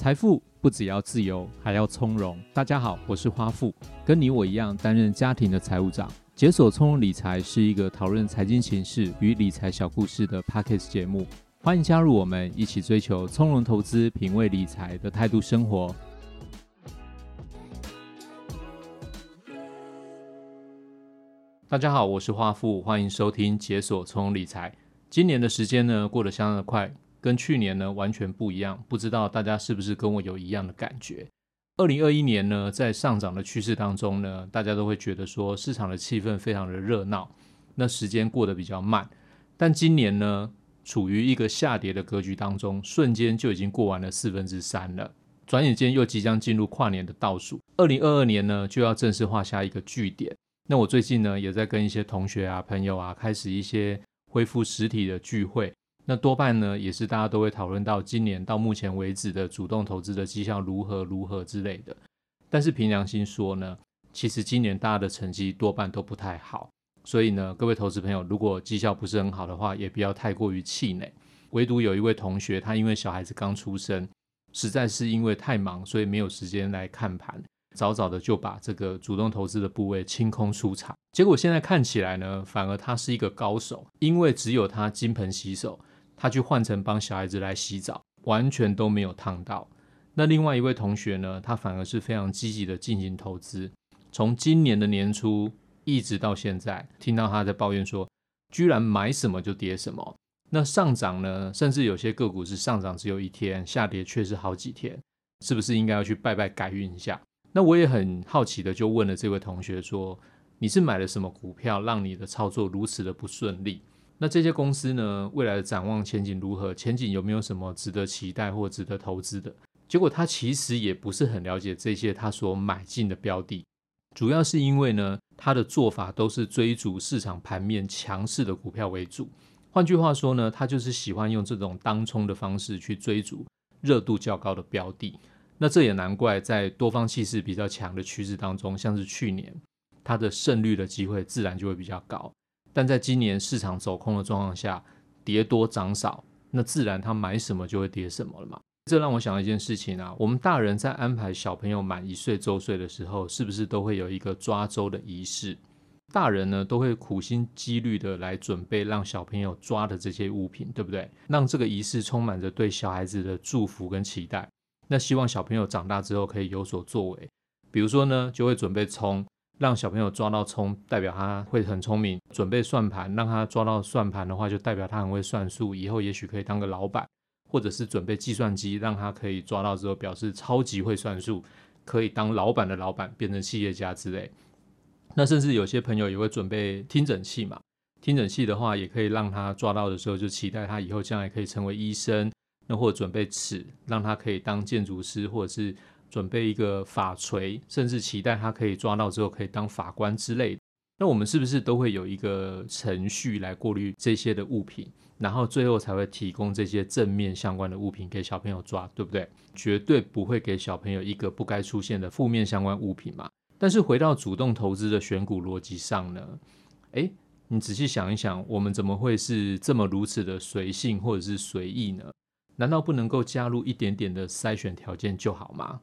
财富不只要自由，还要从容。大家好，我是花富，跟你我一样担任家庭的财务长。解锁从容理财是一个讨论财经形势与理财小故事的 Podcast 节目，欢迎加入我们，一起追求从容投资、品味理财的态度生活。大家好，我是花富，欢迎收听解锁从容理财。今年的时间呢，过得相当的快。跟去年呢完全不一样，不知道大家是不是跟我有一样的感觉？二零二一年呢，在上涨的趋势当中呢，大家都会觉得说市场的气氛非常的热闹，那时间过得比较慢。但今年呢，处于一个下跌的格局当中，瞬间就已经过完了四分之三了，转眼间又即将进入跨年的倒数，二零二二年呢就要正式画下一个句点。那我最近呢也在跟一些同学啊、朋友啊，开始一些恢复实体的聚会。那多半呢，也是大家都会讨论到今年到目前为止的主动投资的绩效如何如何之类的。但是凭良心说呢，其实今年大家的成绩多半都不太好。所以呢，各位投资朋友，如果绩效不是很好的话，也不要太过于气馁。唯独有一位同学，他因为小孩子刚出生，实在是因为太忙，所以没有时间来看盘。早早的就把这个主动投资的部位清空出场。结果现在看起来呢，反而他是一个高手，因为只有他金盆洗手。他去换成帮小孩子来洗澡，完全都没有烫到。那另外一位同学呢，他反而是非常积极的进行投资，从今年的年初一直到现在，听到他在抱怨说，居然买什么就跌什么。那上涨呢，甚至有些个股是上涨只有一天，下跌却是好几天，是不是应该要去拜拜改运一下？那我也很好奇的就问了这位同学说，你是买了什么股票，让你的操作如此的不顺利？那这些公司呢，未来的展望前景如何？前景有没有什么值得期待或值得投资的？结果他其实也不是很了解这些他所买进的标的，主要是因为呢，他的做法都是追逐市场盘面强势的股票为主。换句话说呢，他就是喜欢用这种当冲的方式去追逐热度较高的标的。那这也难怪，在多方气势比较强的趋势当中，像是去年，他的胜率的机会自然就会比较高。但在今年市场走空的状况下，跌多涨少，那自然他买什么就会跌什么了嘛。这让我想到一件事情啊，我们大人在安排小朋友满一岁周岁的时候，是不是都会有一个抓周的仪式？大人呢都会苦心积虑的来准备让小朋友抓的这些物品，对不对？让这个仪式充满着对小孩子的祝福跟期待。那希望小朋友长大之后可以有所作为，比如说呢，就会准备葱。让小朋友抓到葱，代表他会很聪明。准备算盘，让他抓到算盘的话，就代表他很会算数，以后也许可以当个老板。或者是准备计算机，让他可以抓到之后，表示超级会算数，可以当老板的老板，变成企业家之类。那甚至有些朋友也会准备听诊器嘛，听诊器的话，也可以让他抓到的时候，就期待他以后将来可以成为医生。那或者准备尺，让他可以当建筑师，或者是。准备一个法锤，甚至期待他可以抓到之后可以当法官之类的。那我们是不是都会有一个程序来过滤这些的物品，然后最后才会提供这些正面相关的物品给小朋友抓，对不对？绝对不会给小朋友一个不该出现的负面相关物品嘛。但是回到主动投资的选股逻辑上呢？诶，你仔细想一想，我们怎么会是这么如此的随性或者是随意呢？难道不能够加入一点点的筛选条件就好吗？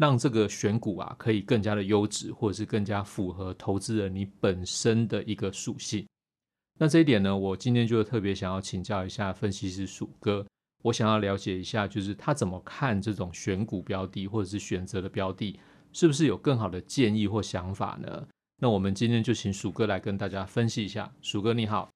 让这个选股啊，可以更加的优质，或者是更加符合投资人你本身的一个属性。那这一点呢，我今天就特别想要请教一下分析师鼠哥，我想要了解一下，就是他怎么看这种选股标的或者是选择的标的，是不是有更好的建议或想法呢？那我们今天就请鼠哥来跟大家分析一下。鼠哥你好，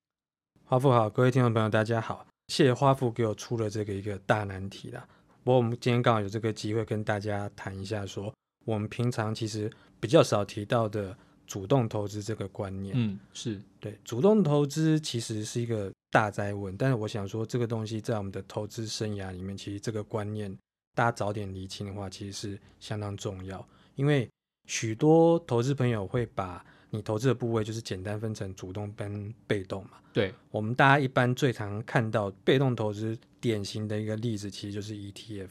花富好，各位听众朋友大家好，谢谢花富给我出了这个一个大难题啦。不过我们今天刚好有这个机会跟大家谈一下，说我们平常其实比较少提到的主动投资这个观念。嗯，是对，主动投资其实是一个大哉问，但是我想说这个东西在我们的投资生涯里面，其实这个观念大家早点厘清的话，其实是相当重要，因为许多投资朋友会把你投资的部位就是简单分成主动跟被动嘛。对，我们大家一般最常看到被动投资。典型的一个例子其实就是 ETF。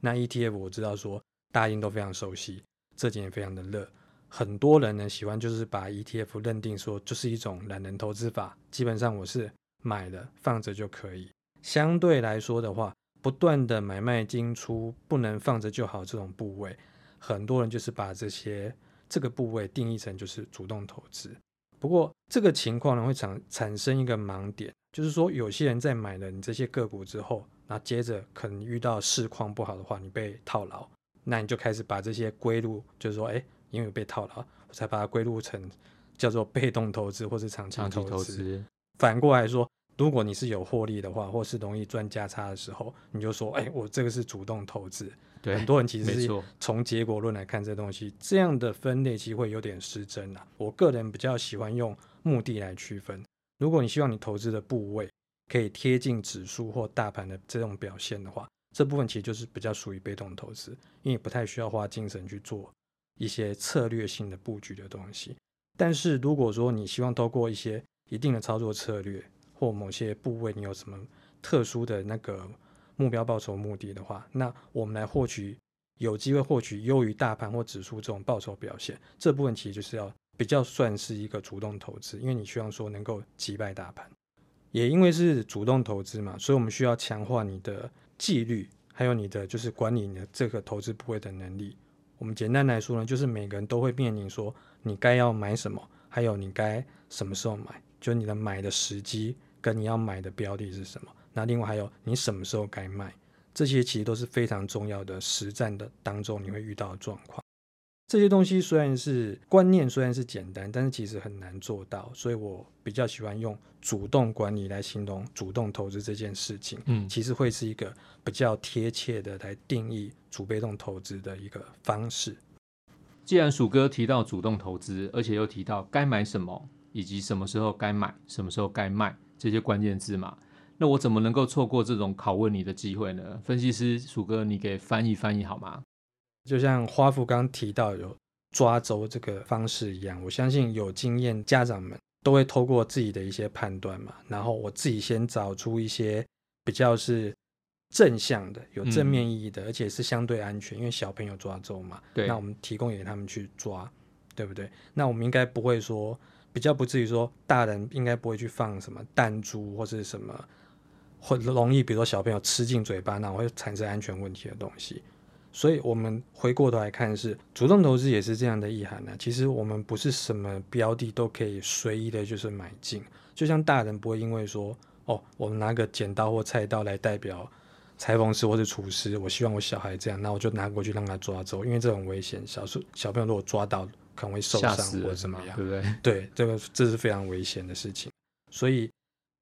那 ETF 我知道说大家应都非常熟悉，这几年非常的热，很多人呢喜欢就是把 ETF 认定说就是一种懒人投资法，基本上我是买了放着就可以。相对来说的话，不断的买卖进出，不能放着就好这种部位，很多人就是把这些这个部位定义成就是主动投资。不过这个情况呢，会产产生一个盲点，就是说有些人在买了你这些个股之后，那接着可能遇到市况不好的话，你被套牢，那你就开始把这些归入，就是说，哎，因为被套牢，我才把它归入成叫做被动投资或是长期投资。反过来说，如果你是有获利的话，或是容易赚价差的时候，你就说，哎，我这个是主动投资。对，很多人其实是从结果论来看这东西，这样的分类其实会有点失真啦。我个人比较喜欢用目的来区分。如果你希望你投资的部位可以贴近指数或大盘的这种表现的话，这部分其实就是比较属于被动投资，因为不太需要花精神去做一些策略性的布局的东西。但是如果说你希望透过一些一定的操作策略或某些部位，你有什么特殊的那个。目标报酬目的的话，那我们来获取有机会获取优于大盘或指数这种报酬表现，这部分其实就是要比较算是一个主动投资，因为你希望说能够击败大盘，也因为是主动投资嘛，所以我们需要强化你的纪律，还有你的就是管理你的这个投资部位的能力。我们简单来说呢，就是每个人都会面临说你该要买什么，还有你该什么时候买，就你的买的时机跟你要买的标的是什么。那另外还有，你什么时候该卖，这些其实都是非常重要的实战的当中你会遇到的状况。这些东西虽然是观念，虽然是简单，但是其实很难做到。所以我比较喜欢用主动管理来形容主动投资这件事情。嗯，其实会是一个比较贴切的来定义主被动投资的一个方式。既然鼠哥提到主动投资，而且又提到该买什么，以及什么时候该买，什么时候该卖这些关键字嘛。那我怎么能够错过这种拷问你的机会呢？分析师鼠哥，你给翻译翻译好吗？就像花富刚提到有抓周这个方式一样，我相信有经验家长们都会透过自己的一些判断嘛，然后我自己先找出一些比较是正向的、有正面意义的，嗯、而且是相对安全，因为小朋友抓周嘛，对，那我们提供给他们去抓，对不对？那我们应该不会说比较不至于说大人应该不会去放什么弹珠或是什么。会容易，比如说小朋友吃进嘴巴，那会产生安全问题的东西。所以，我们回过头来看是，是主动投资也是这样的意涵呢。其实，我们不是什么标的都可以随意的，就是买进。就像大人不会因为说，哦，我们拿个剪刀或菜刀来代表裁缝师或者厨师，我希望我小孩这样，那我就拿过去让他抓走，因为这很危险。小时小朋友如果抓到，可能会受伤或者怎么样，对不对？对，这个这是非常危险的事情。所以。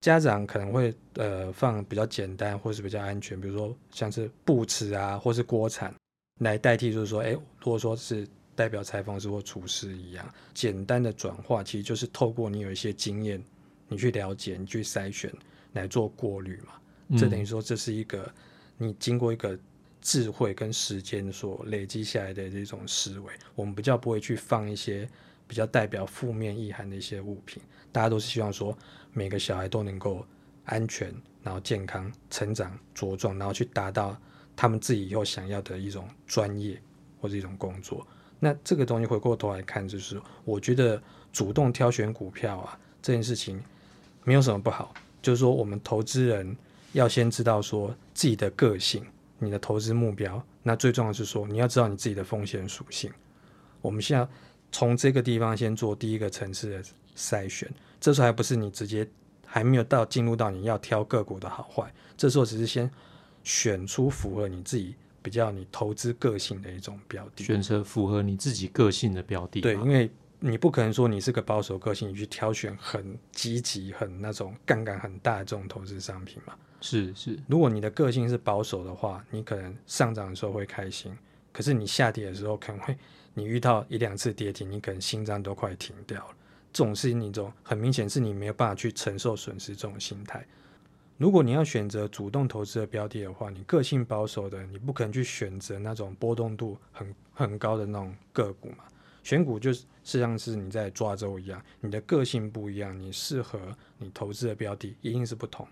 家长可能会呃放比较简单或是比较安全，比如说像是布池啊，或是锅铲来代替，就是说，哎，如果说是代表裁缝师或厨师一样，简单的转化，其实就是透过你有一些经验，你去了解，你去筛选来做过滤嘛。嗯、这等于说这是一个你经过一个智慧跟时间所累积下来的这种思维。我们比较不会去放一些比较代表负面意涵的一些物品，大家都是希望说。每个小孩都能够安全，然后健康成长茁壮，然后去达到他们自己以后想要的一种专业或者一种工作。那这个东西回过头来看，就是我觉得主动挑选股票啊，这件事情没有什么不好。就是说，我们投资人要先知道说自己的个性、你的投资目标。那最重要是说，你要知道你自己的风险属性。我们现在从这个地方先做第一个层次的筛选。这时候还不是你直接还没有到进入到你要挑个股的好坏，这时候只是先选出符合你自己比较你投资个性的一种标的，选择符合你自己个性的标的。对，因为你不可能说你是个保守个性，你去挑选很积极、很那种杠杆很大的这种投资商品嘛。是是，如果你的个性是保守的话，你可能上涨的时候会开心，可是你下跌的时候可能会，你遇到一两次跌停，你可能心脏都快停掉了。这种是你种很明显是你没有办法去承受损失这种心态。如果你要选择主动投资的标的的话，你个性保守的，你不可能去选择那种波动度很很高的那种个股嘛。选股就实际上是你在抓周一样，你的个性不一样，你适合你投资的标的一定是不同。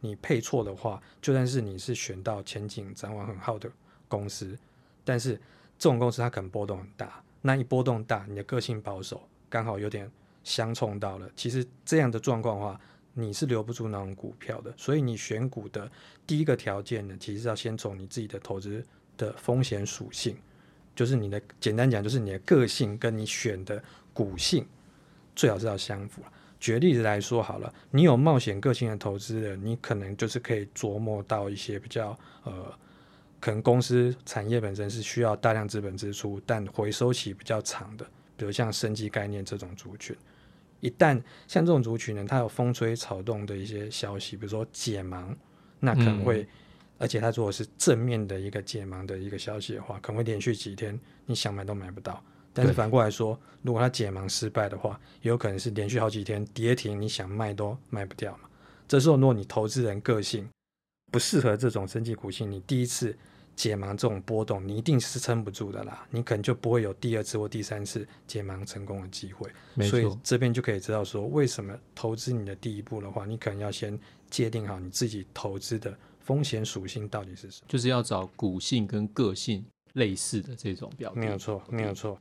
你配错的话，就算是你是选到前景展望很好的公司，但是这种公司它可能波动很大，那一波动大，你的个性保守刚好有点。相冲到了，其实这样的状况的话，你是留不住那种股票的。所以你选股的第一个条件呢，其实要先从你自己的投资的风险属性，就是你的简单讲，就是你的个性跟你选的股性最好是要相符。举例子来说好了，你有冒险个性的投资人，你可能就是可以琢磨到一些比较呃，可能公司产业本身是需要大量资本支出，但回收期比较长的，比如像生机概念这种族群。一旦像这种族群呢，它有风吹草动的一些消息，比如说解盲，那可能会，嗯、而且它如果是正面的一个解盲的一个消息的话，可能会连续几天你想买都买不到。但是反过来说，如果它解盲失败的话，也有可能是连续好几天跌停，你想卖都卖不掉嘛。这时候，如果你投资人个性不适合这种生技股性，你第一次。解盲这种波动，你一定是撑不住的啦，你可能就不会有第二次或第三次解盲成功的机会。所以这边就可以知道说，为什么投资你的第一步的话，你可能要先界定好你自己投资的风险属性到底是什么，就是要找股性跟个性类似的这种标的。没有错，没有错。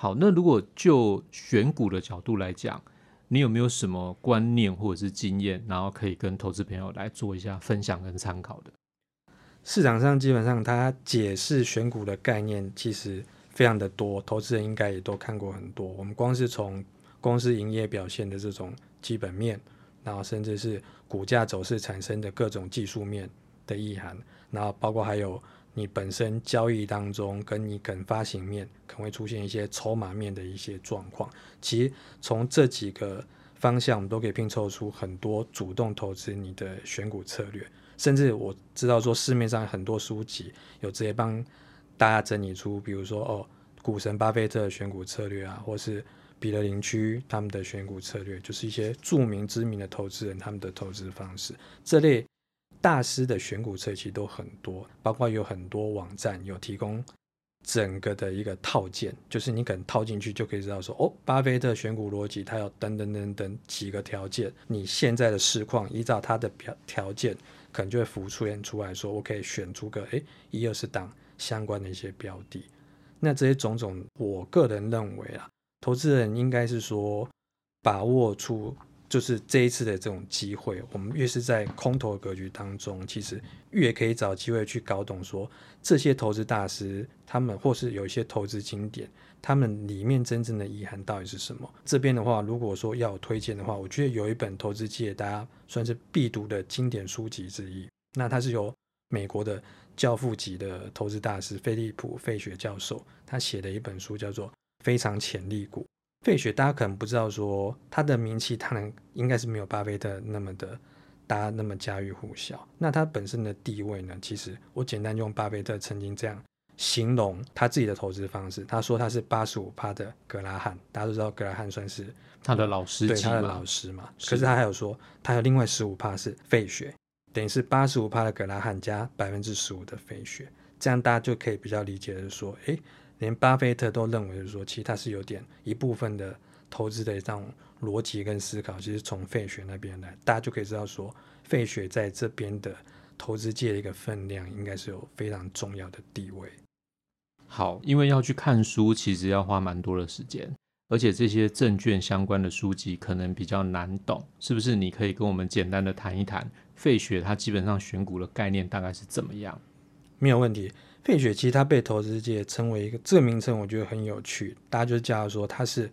好，那如果就选股的角度来讲，你有没有什么观念或者是经验，然后可以跟投资朋友来做一下分享跟参考的？市场上基本上，它解释选股的概念其实非常的多，投资人应该也都看过很多。我们光是从公司营业表现的这种基本面，然后甚至是股价走势产生的各种技术面的意涵，然后包括还有。你本身交易当中，跟你肯发行面可能会出现一些筹码面的一些状况。其实从这几个方向，我们都可以拼凑出很多主动投资你的选股策略。甚至我知道说市面上很多书籍有直接帮大家整理出，比如说哦，股神巴菲特的选股策略啊，或是彼得林区他们的选股策略，就是一些著名知名的投资人他们的投资方式这类。大师的选股策其实都很多，包括有很多网站有提供整个的一个套件，就是你可能套进去就可以知道说，哦，巴菲特选股逻辑，它有等等等等几个条件，你现在的市况依照它的条条件，可能就会浮出现出来说，我可以选出个诶一二十档相关的一些标的。那这些种种，我个人认为啊，投资人应该是说把握出。就是这一次的这种机会，我们越是在空头格局当中，其实越可以找机会去搞懂说这些投资大师他们或是有一些投资经典，他们里面真正的意涵到底是什么。这边的话，如果说要推荐的话，我觉得有一本投资界大家算是必读的经典书籍之一，那它是由美国的教父级的投资大师菲利普费雪教授他写的一本书，叫做《非常潜力股》。费雪，大家可能不知道，说他的名气，他能应该是没有巴菲特那么的，大家那么家喻户晓。那他本身的地位呢？其实我简单用巴菲特曾经这样形容他自己的投资方式，他说他是八十五趴的格拉汉，大家都知道格拉汉算是他的老师，对他的老师嘛。可是他还有说，他有另外十五趴是费雪，等于是八十五趴的格拉汉加百分之十五的费雪，这样大家就可以比较理解的说，诶。连巴菲特都认为，是说，其实他是有点一部分的投资的这种逻辑跟思考，其实从费雪那边来，大家就可以知道说，费雪在这边的投资界的一个分量，应该是有非常重要的地位。好，因为要去看书，其实要花蛮多的时间，而且这些证券相关的书籍可能比较难懂，是不是？你可以跟我们简单的谈一谈费雪他基本上选股的概念大概是怎么样？没有问题。费雪其实他被投资界称为一个这个名称，我觉得很有趣。大家就叫他说他是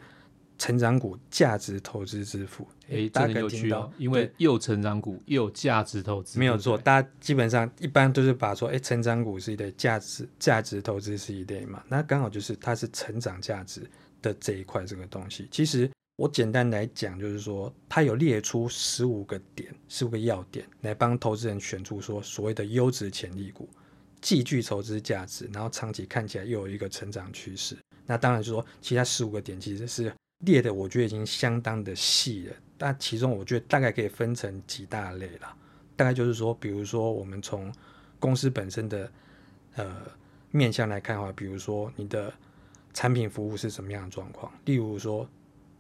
成长股价值投资之父。诶，大家很有趣哦，因为又成长股又价值投资，没有错。大家基本上一般都是把说，诶，成长股是一类，价值价值投资是一类嘛。那刚好就是它是成长价值的这一块这个东西。其实我简单来讲，就是说它有列出十五个点，十五个要点来帮投资人选出说所谓的优质潜力股。既具投资价值，然后长期看起来又有一个成长趋势。那当然就是说，其他十五个点其实是列的，我觉得已经相当的细了。但其中我觉得大概可以分成几大类啦。大概就是说，比如说我们从公司本身的呃面向来看的话，比如说你的产品服务是什么样的状况。例如说，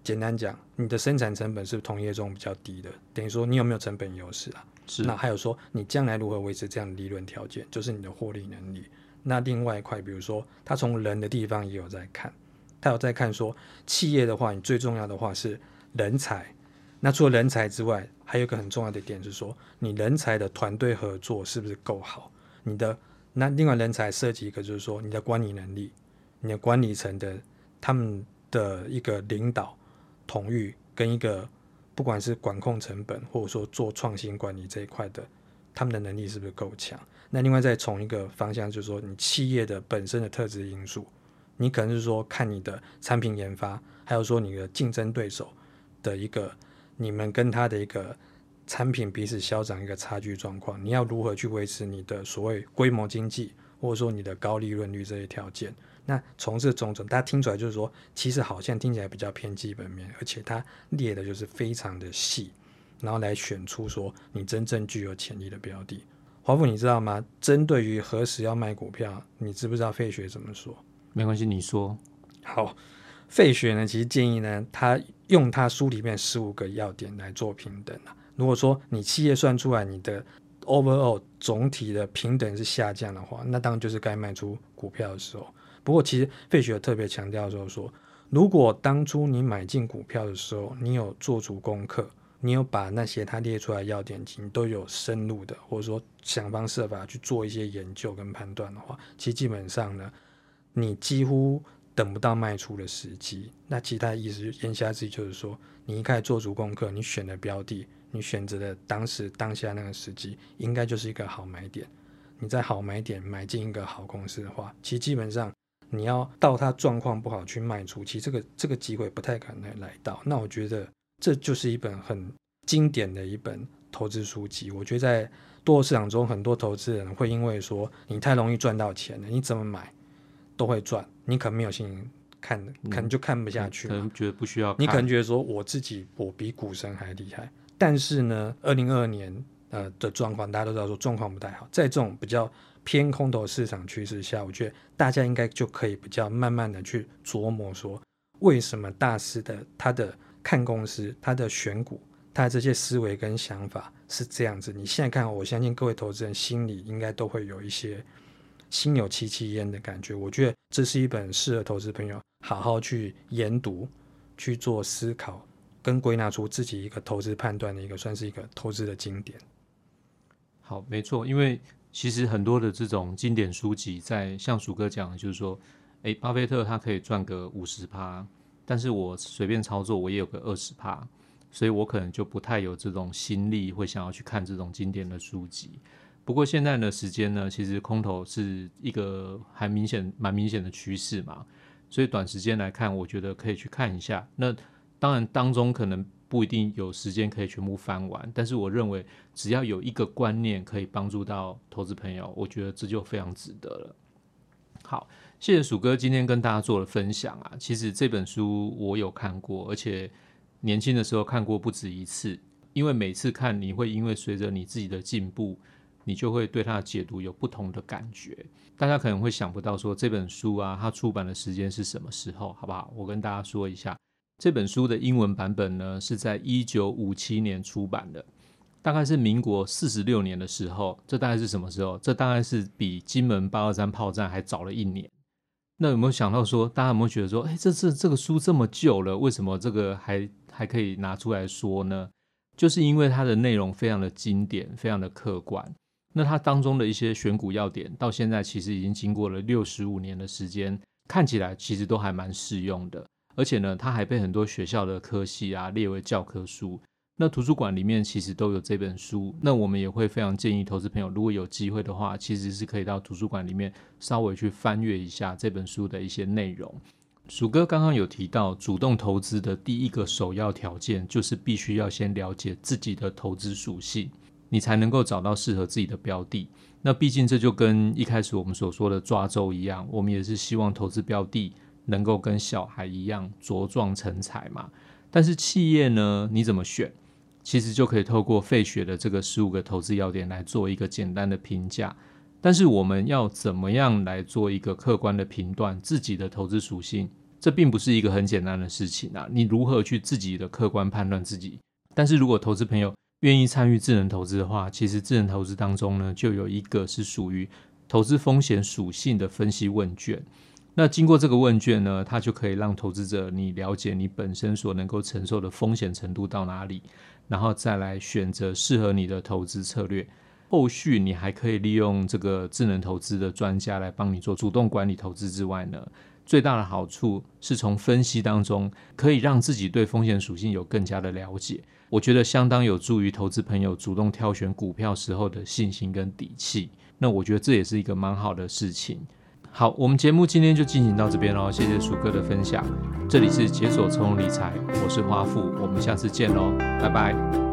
简单讲，你的生产成本是同业中比较低的，等于说你有没有成本优势啊？是。那还有说你将来如何维持这样的利润条件，就是你的获利能力。那另外一块，比如说他从人的地方也有在看，他有在看说企业的话，你最重要的话是人才。那除了人才之外，还有一个很重要的点是说，你人才的团队合作是不是够好？你的那另外人才涉及一个就是说你的管理能力，你的管理层的他们的一个领导。统域跟一个不管是管控成本，或者说做创新管理这一块的，他们的能力是不是够强？那另外再从一个方向，就是说你企业的本身的特质因素，你可能是说看你的产品研发，还有说你的竞争对手的一个，你们跟他的一个产品彼此消长一个差距状况，你要如何去维持你的所谓规模经济，或者说你的高利润率这些条件？那从这种种，大家听出来就是说，其实好像听起来比较偏基本面，而且它列的就是非常的细，然后来选出说你真正具有潜力的标的。华富，你知道吗？针对于何时要卖股票，你知不知道费雪怎么说？没关系，你说。好，费雪呢，其实建议呢，他用他书里面十五个要点来做平等啊。如果说你企业算出来你的 overall 总体的平等是下降的话，那当然就是该卖出股票的时候。不过，其实费雪特别强调就是说，如果当初你买进股票的时候，你有做足功课，你有把那些他列出来要点，你都有深入的，或者说想方设法去做一些研究跟判断的话，其实基本上呢，你几乎等不到卖出的时机。那其他意思言下之意就是说，你一开始做足功课，你选的标的，你选择的当时当下那个时机，应该就是一个好买点。你在好买点买进一个好公司的话，其实基本上。你要到它状况不好去卖出，其实这个这个机会不太可能来到。那我觉得这就是一本很经典的一本投资书籍。我觉得在多头市场中，很多投资人会因为说你太容易赚到钱了，你怎么买都会赚，你可能没有信心情看，可能就看不下去，可能觉得不需要。你可能觉得说我自己我比股神还厉害，但是呢，二零二二年呃的状况大家都知道说状况不太好，在这种比较。偏空头市场趋势下，我觉得大家应该就可以比较慢慢的去琢磨说，为什么大师的他的看公司、他的选股、他的这些思维跟想法是这样子。你现在看，我相信各位投资人心里应该都会有一些心有戚戚焉的感觉。我觉得这是一本适合投资朋友好好去研读、去做思考跟归纳出自己一个投资判断的一个，算是一个投资的经典。好，没错，因为。其实很多的这种经典书籍，在像鼠哥讲的，就是说，哎，巴菲特他可以赚个五十趴，但是我随便操作，我也有个二十趴，所以我可能就不太有这种心力，会想要去看这种经典的书籍。不过现在的时间呢，其实空头是一个还明显、蛮明显的趋势嘛，所以短时间来看，我觉得可以去看一下。那当然当中可能。不一定有时间可以全部翻完，但是我认为只要有一个观念可以帮助到投资朋友，我觉得这就非常值得了。好，谢谢鼠哥今天跟大家做了分享啊。其实这本书我有看过，而且年轻的时候看过不止一次。因为每次看，你会因为随着你自己的进步，你就会对它的解读有不同的感觉。大家可能会想不到说这本书啊，它出版的时间是什么时候？好不好？我跟大家说一下。这本书的英文版本呢，是在一九五七年出版的，大概是民国四十六年的时候。这大概是什么时候？这大概是比金门八二三炮战还早了一年。那有没有想到说，大家有没有觉得说，哎，这这这个书这么旧了，为什么这个还还可以拿出来说呢？就是因为它的内容非常的经典，非常的客观。那它当中的一些选股要点，到现在其实已经经过了六十五年的时间，看起来其实都还蛮适用的。而且呢，它还被很多学校的科系啊列为教科书。那图书馆里面其实都有这本书。那我们也会非常建议投资朋友，如果有机会的话，其实是可以到图书馆里面稍微去翻阅一下这本书的一些内容。鼠哥刚刚有提到，主动投资的第一个首要条件就是必须要先了解自己的投资属性，你才能够找到适合自己的标的。那毕竟这就跟一开始我们所说的抓周一样，我们也是希望投资标的。能够跟小孩一样茁壮成才嘛？但是企业呢，你怎么选？其实就可以透过费雪的这个十五个投资要点来做一个简单的评价。但是我们要怎么样来做一个客观的评断自己的投资属性？这并不是一个很简单的事情啊！你如何去自己的客观判断自己？但是如果投资朋友愿意参与智能投资的话，其实智能投资当中呢，就有一个是属于投资风险属性的分析问卷。那经过这个问卷呢，它就可以让投资者你了解你本身所能够承受的风险程度到哪里，然后再来选择适合你的投资策略。后续你还可以利用这个智能投资的专家来帮你做主动管理投资之外呢，最大的好处是从分析当中可以让自己对风险属性有更加的了解，我觉得相当有助于投资朋友主动挑选股票时候的信心跟底气。那我觉得这也是一个蛮好的事情。好，我们节目今天就进行到这边喽，谢谢鼠哥的分享。这里是解锁从容理财，我是花富，我们下次见喽，拜拜。